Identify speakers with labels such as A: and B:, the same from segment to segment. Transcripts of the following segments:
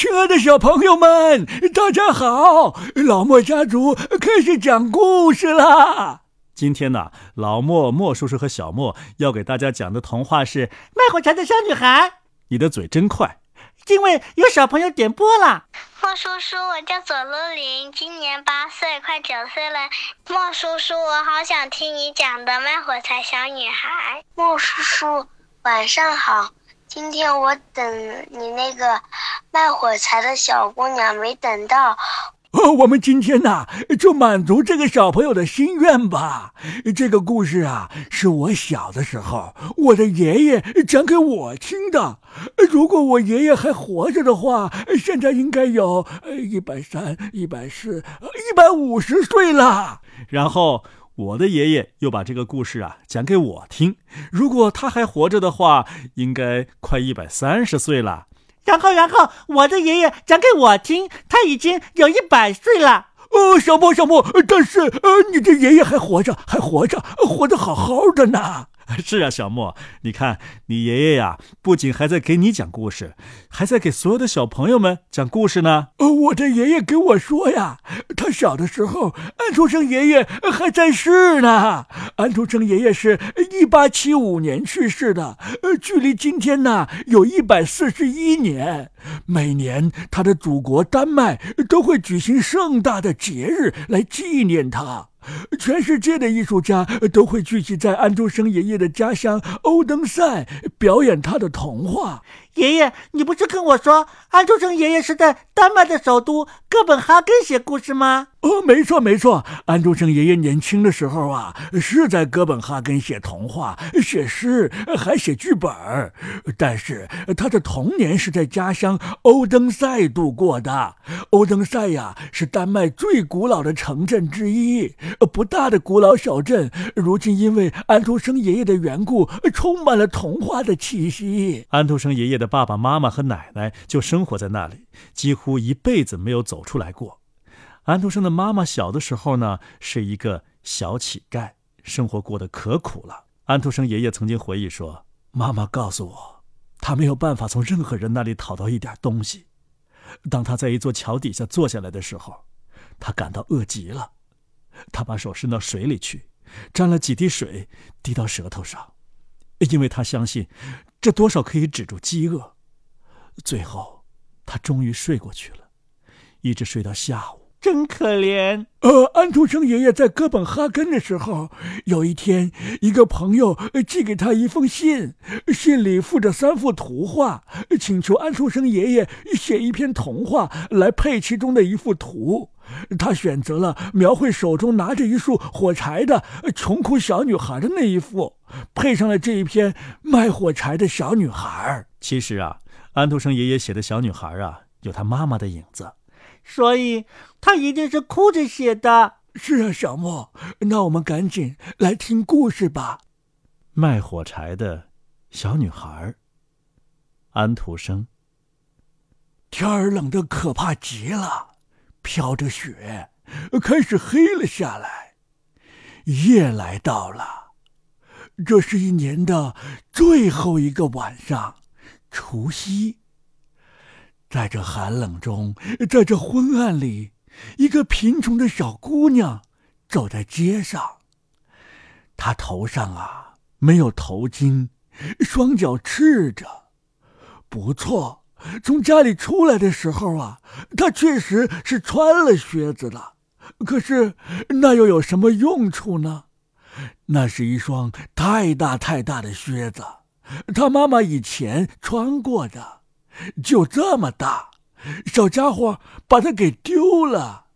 A: 亲爱的小朋友们，大家好！老莫家族开始讲故事啦。
B: 今天呢，老莫、莫叔叔和小莫要给大家讲的童话是《
C: 卖火柴的小女孩》。
B: 你的嘴真快，
C: 因为有小朋友点播了。
D: 莫叔叔，我叫左露琳，今年八岁，快九岁了。莫叔叔，我好想听你讲的《卖火柴小女孩》。莫叔叔，晚上好。今天我等你那个卖火柴的小姑娘没等到，
A: 哦，我们今天呐就满足这个小朋友的心愿吧。这个故事啊是我小的时候我的爷爷讲给我听的。如果我爷爷还活着的话，现在应该有一百三、一百四、一百五十岁了。
B: 然后。我的爷爷又把这个故事啊讲给我听。如果他还活着的话，应该快一百三十岁了。
C: 然后，然后我的爷爷讲给我听，他已经有一百岁了。
A: 哦，小莫，小莫，但是呃，你的爷爷还活着，还活着，活得好好的呢。
B: 是啊，小莫，你看你爷爷呀，不仅还在给你讲故事，还在给所有的小朋友们讲故事呢。
A: 我的爷爷给我说呀，他小的时候，安徒生爷爷还在世呢。安徒生爷爷是一八七五年去世的，呃，距离今天呢有一百四十一年。每年他的祖国丹麦都会举行盛大的节日来纪念他。全世界的艺术家都会聚集在安徒生爷爷的家乡欧登塞表演他的童话。
C: 爷爷，你不是跟我说安徒生爷爷是在丹麦的首都哥本哈根写故事吗？
A: 哦，没错没错，安徒生爷爷年轻的时候啊，是在哥本哈根写童话、写诗，还写剧本但是他的童年是在家乡欧登塞度过的。欧登塞呀，是丹麦最古老的城镇之一，不大的古老小镇，如今因为安徒生爷爷的缘故，充满了童话的气息。
B: 安徒生爷爷的爸爸妈妈和奶奶就生活在那里，几乎一辈子没有走出来过。安徒生的妈妈小的时候呢，是一个小乞丐，生活过得可苦了。安徒生爷爷曾经回忆说：“妈妈告诉我，他没有办法从任何人那里讨到一点东西。当他在一座桥底下坐下来的时候，他感到饿极了。他把手伸到水里去，沾了几滴水，滴到舌头上，因为他相信，这多少可以止住饥饿。最后，他终于睡过去了，一直睡到下午。”
C: 真可怜。
A: 呃，安徒生爷爷在哥本哈根的时候，有一天，一个朋友寄给他一封信，信里附着三幅图画，请求安徒生爷爷写一篇童话来配其中的一幅图。他选择了描绘手中拿着一束火柴的穷苦小女孩的那一幅，配上了这一篇卖火柴的小女孩。
B: 其实啊，安徒生爷爷写的小女孩啊，有他妈妈的影子。
C: 所以，他一定是哭着写的。
A: 是啊，小莫，那我们赶紧来听故事吧。
B: 卖火柴的小女孩，安徒生。
A: 天儿冷的可怕极了，飘着雪，开始黑了下来。夜来到了，这是一年的最后一个晚上，除夕。在这寒冷中，在这昏暗里，一个贫穷的小姑娘走在街上。她头上啊没有头巾，双脚赤着。不错，从家里出来的时候啊，她确实是穿了靴子的。可是那又有什么用处呢？那是一双太大太大的靴子，她妈妈以前穿过的。就这么大，小家伙把它给丢了。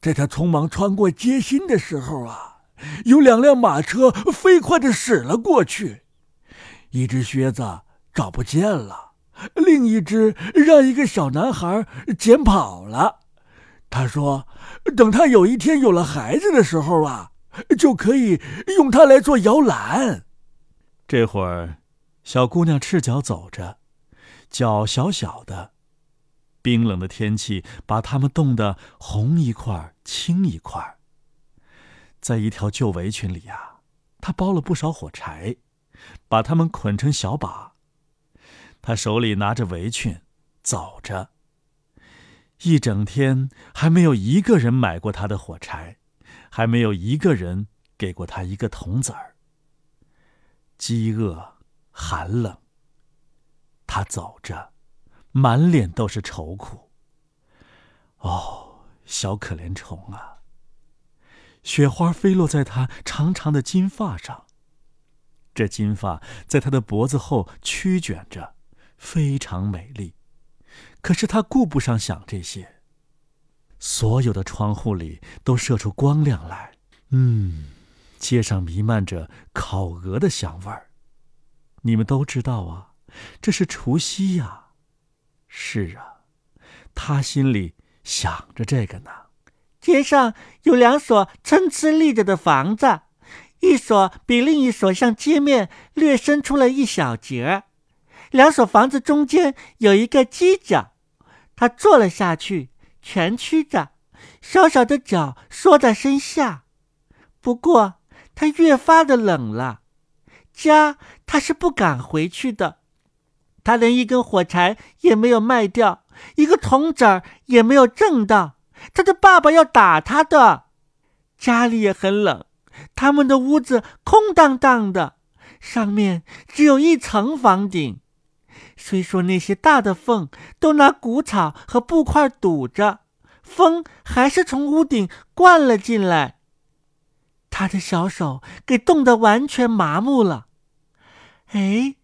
A: 在他匆忙穿过街心的时候啊，有两辆马车飞快的驶了过去。一只靴子找不见了，另一只让一个小男孩捡跑了。他说：“等他有一天有了孩子的时候啊，就可以用它来做摇篮。”
B: 这会儿，小姑娘赤脚走着。脚小小的，冰冷的天气把它们冻得红一块青一块。在一条旧围裙里呀，他包了不少火柴，把它们捆成小把。他手里拿着围裙，走着。一整天还没有一个人买过他的火柴，还没有一个人给过他一个铜子儿。饥饿，寒冷。他走着，满脸都是愁苦。哦，小可怜虫啊！雪花飞落在他长长的金发上，这金发在他的脖子后曲卷着，非常美丽。可是他顾不上想这些。所有的窗户里都射出光亮来，嗯，街上弥漫着烤鹅的香味儿。你们都知道啊，这是除夕呀。是啊，他心里想着这个呢。
C: 街上有两所参差立着的房子，一所比另一所向街面略伸出了一小截儿两所房子中间有一个犄角。他坐了下去，蜷曲着，小小的脚缩在身下。不过他越发的冷了，家他是不敢回去的。他连一根火柴也没有卖掉，一个铜子儿也没有挣到。他的爸爸要打他的。家里也很冷，他们的屋子空荡荡的，上面只有一层房顶。虽说那些大的缝都拿谷草和布块堵着，风还是从屋顶灌了进来。他的小手给冻得完全麻木了。哎，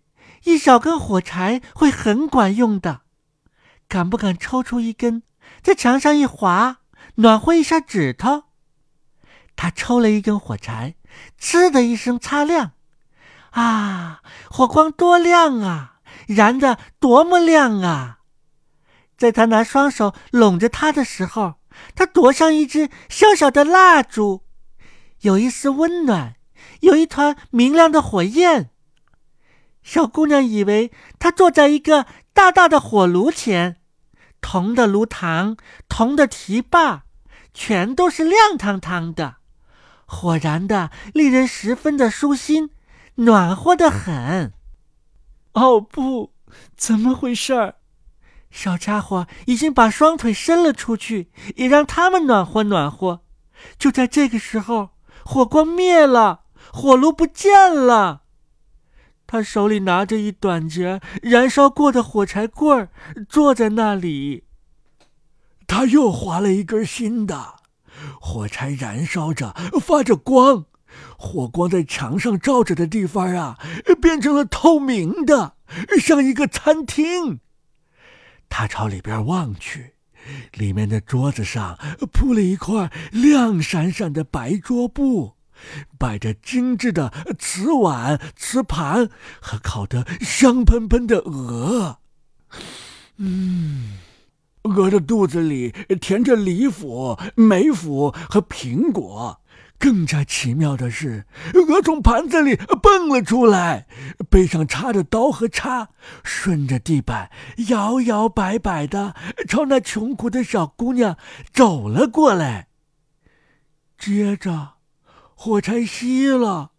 C: 一小根火柴会很管用的，敢不敢抽出一根，在墙上一划，暖和一下指头？他抽了一根火柴，呲的一声擦亮，啊，火光多亮啊！燃的多么亮啊！在他拿双手拢着他的时候，他多像一只小小的蜡烛，有一丝温暖，有一团明亮的火焰。小姑娘以为她坐在一个大大的火炉前，铜的炉膛、铜的提把，全都是亮堂堂的，火燃的令人十分的舒心，暖和的很。
B: 哦不，怎么回事儿？
C: 小家伙已经把双腿伸了出去，也让他们暖和暖和。就在这个时候，火光灭了，火炉不见了。他手里拿着一短截燃烧过的火柴棍儿，坐在那里。
A: 他又划了一根新的，火柴燃烧着，发着光。火光在墙上照着的地方啊，变成了透明的，像一个餐厅。他朝里边望去，里面的桌子上铺了一块亮闪闪的白桌布，摆着精致的瓷碗、瓷盘和烤得香喷喷的鹅。嗯，鹅的肚子里填着梨脯、梅脯和苹果。更加奇妙的是，鹅从盘子里蹦了出来，背上插着刀和叉，顺着地板摇摇摆摆的朝那穷苦的小姑娘走了过来。接着，火柴熄了，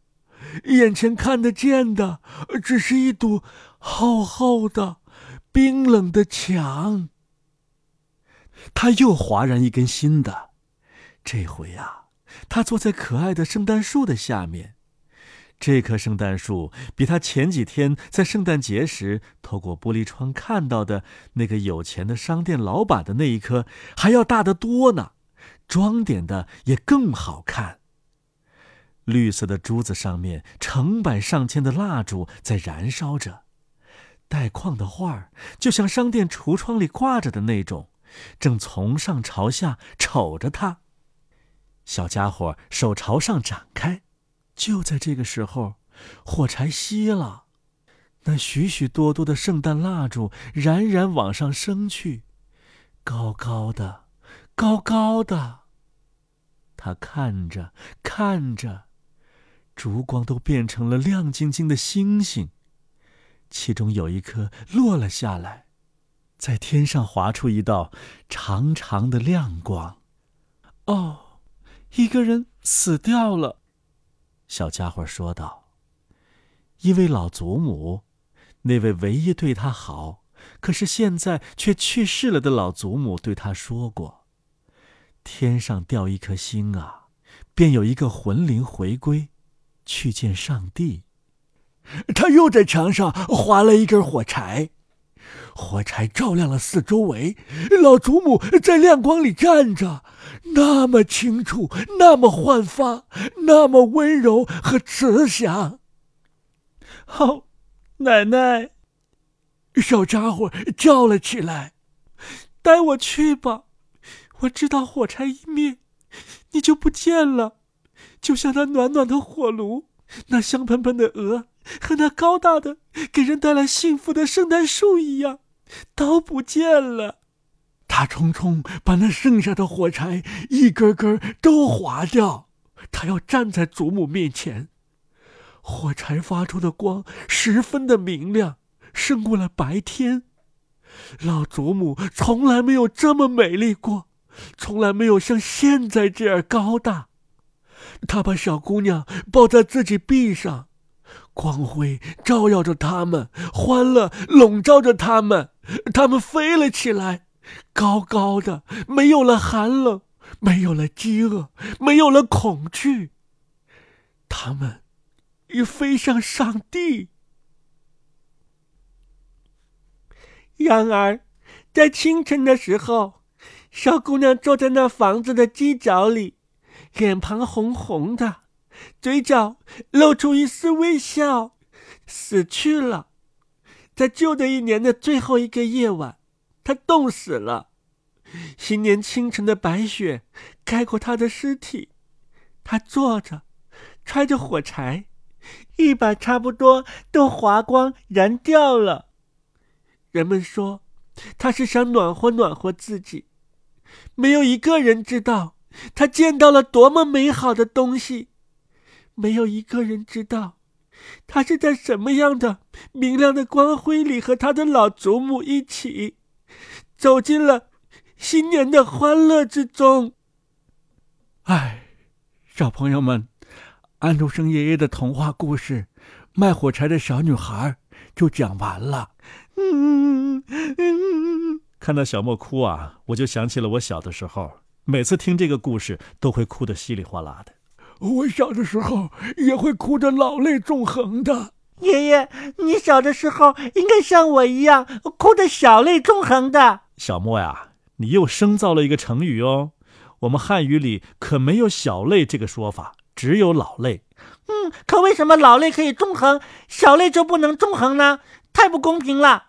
A: 眼前看得见的只是一堵厚厚的、冰冷的墙。
B: 他又划燃一根新的，这回呀。他坐在可爱的圣诞树的下面，这棵圣诞树比他前几天在圣诞节时透过玻璃窗看到的那个有钱的商店老板的那一棵还要大得多呢，装点的也更好看。绿色的珠子上面成百上千的蜡烛在燃烧着，带框的画儿就像商店橱窗里挂着的那种，正从上朝下瞅着他。小家伙手朝上展开，就在这个时候，火柴熄了，那许许多多的圣诞蜡烛冉冉往上升去，高高的，高高的。他看着看着，烛光都变成了亮晶晶的星星，其中有一颗落了下来，在天上划出一道长长的亮光。哦。一个人死掉了，小家伙说道。一位老祖母，那位唯一对他好、可是现在却去世了的老祖母对他说过：“天上掉一颗星啊，便有一个魂灵回归，去见上帝。”
A: 他又在墙上划了一根火柴，火柴照亮了四周围。老祖母在亮光里站着，那么清楚，那么焕发，那么温柔和慈祥。
B: 好，奶奶。
A: 小家伙叫了起来：“
B: 带我去吧！我知道火柴一灭，你就不见了，就像那暖暖的火炉，那香喷喷的鹅和那高大的、给人带来幸福的圣诞树一样，都不见了。”
A: 他匆匆把那剩下的火柴一根根都划掉，他要站在祖母面前。火柴发出的光十分的明亮。胜过了白天，老祖母从来没有这么美丽过，从来没有像现在这样高大。他把小姑娘抱在自己臂上，光辉照耀着他们，欢乐笼罩着他们，他们飞了起来，高高的，没有了寒冷，没有了饥饿，没有了恐惧，他们已飞向上帝。
C: 然而，在清晨的时候，小姑娘坐在那房子的犄角里，脸庞红红的，嘴角露出一丝微笑，死去了。在旧的一年的最后一个夜晚，他冻死了。新年清晨的白雪盖过他的尸体，他坐着，揣着火柴，一把差不多都划光燃掉了。人们说，他是想暖和暖和自己。没有一个人知道他见到了多么美好的东西，没有一个人知道他是在什么样的明亮的光辉里和他的老祖母一起走进了新年的欢乐之中。
A: 唉，小朋友们，安徒生爷爷的童话故事《卖火柴的小女孩》就讲完了。
B: 嗯嗯嗯嗯，看到小莫哭啊，我就想起了我小的时候，每次听这个故事都会哭得稀里哗啦的。
A: 我小的时候也会哭得老泪纵横的。
C: 爷爷，你小的时候应该像我一样哭得小泪纵横的。
B: 小莫呀，你又生造了一个成语哦。我们汉语里可没有“小泪”这个说法，只有“老泪”。
C: 嗯，可为什么老泪可以纵横，小泪就不能纵横呢？太不公平了。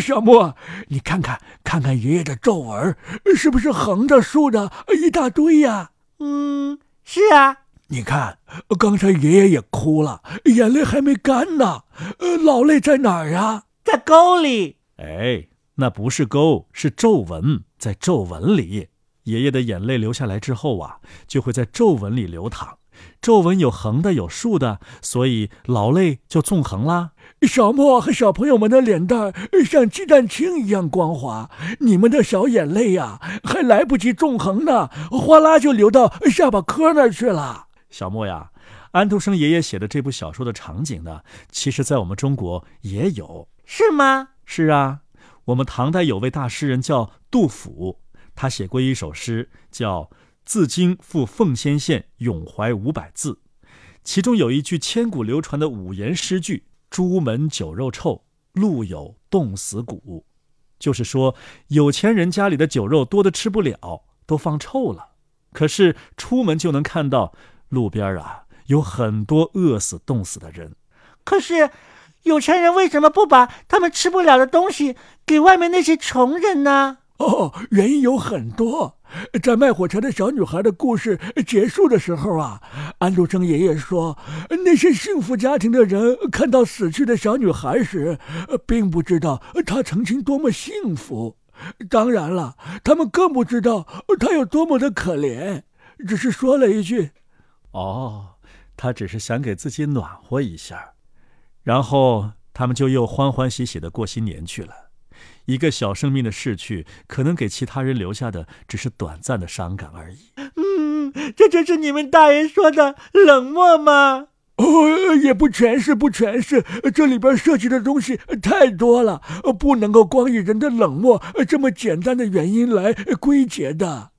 A: 小莫，你看看，看看爷爷的皱纹，是不是横着竖着一大堆呀？
C: 嗯，是啊。
A: 你看，刚才爷爷也哭了，眼泪还没干呢。呃，老泪在哪儿啊？
C: 在沟里。
B: 哎，那不是沟，是皱纹，在皱纹里。爷爷的眼泪流下来之后啊，就会在皱纹里流淌。皱纹有横的，有竖的，所以老泪就纵横啦。
A: 小莫和小朋友们的脸蛋像鸡蛋清一样光滑，你们的小眼泪呀，还来不及纵横呢，哗啦就流到下巴颏那儿去了。
B: 小莫呀，安徒生爷爷写的这部小说的场景呢，其实在我们中国也有，
C: 是吗？
B: 是啊，我们唐代有位大诗人叫杜甫，他写过一首诗叫《自京赴奉先县咏怀五百字》，其中有一句千古流传的五言诗句。朱门酒肉臭，路有冻死骨，就是说，有钱人家里的酒肉多的吃不了，都放臭了。可是出门就能看到路边啊，有很多饿死、冻死的人。
C: 可是，有钱人为什么不把他们吃不了的东西给外面那些穷人呢？
A: 哦，原因有很多。在卖火柴的小女孩的故事结束的时候啊，安徒生爷爷说，那些幸福家庭的人看到死去的小女孩时，并不知道她曾经多么幸福。当然了，他们更不知道她有多么的可怜，只是说了一句：“
B: 哦，她只是想给自己暖和一下。”然后他们就又欢欢喜喜的过新年去了。一个小生命的逝去，可能给其他人留下的只是短暂的伤感而已。
C: 嗯，这就是你们大人说的冷漠吗？
A: 哦，也不全是，不全是，这里边涉及的东西太多了，不能够光以人的冷漠这么简单的原因来归结的。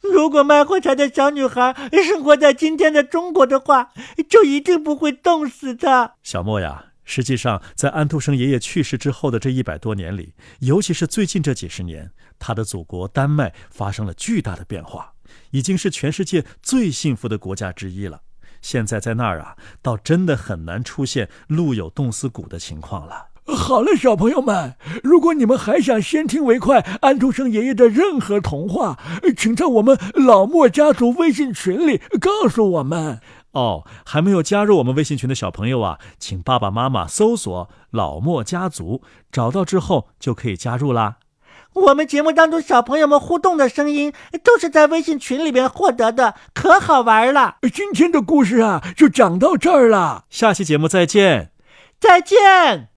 C: 如果卖火柴的小女孩生活在今天的中国的话，就一定不会冻死的。
B: 小莫呀，实际上在安徒生爷爷去世之后的这一百多年里，尤其是最近这几十年，他的祖国丹麦发生了巨大的变化，已经是全世界最幸福的国家之一了。现在在那儿啊，倒真的很难出现路有冻死骨的情况了。
A: 好了，小朋友们，如果你们还想先听为快安徒生爷爷的任何童话，请在我们老莫家族微信群里告诉我们。
B: 哦，还没有加入我们微信群的小朋友啊，请爸爸妈妈搜索“老莫家族”，找到之后就可以加入啦。
C: 我们节目当中小朋友们互动的声音都是在微信群里边获得的，可好玩了。
A: 今天的故事啊，就讲到这儿了。
B: 下期节目再见，
C: 再见。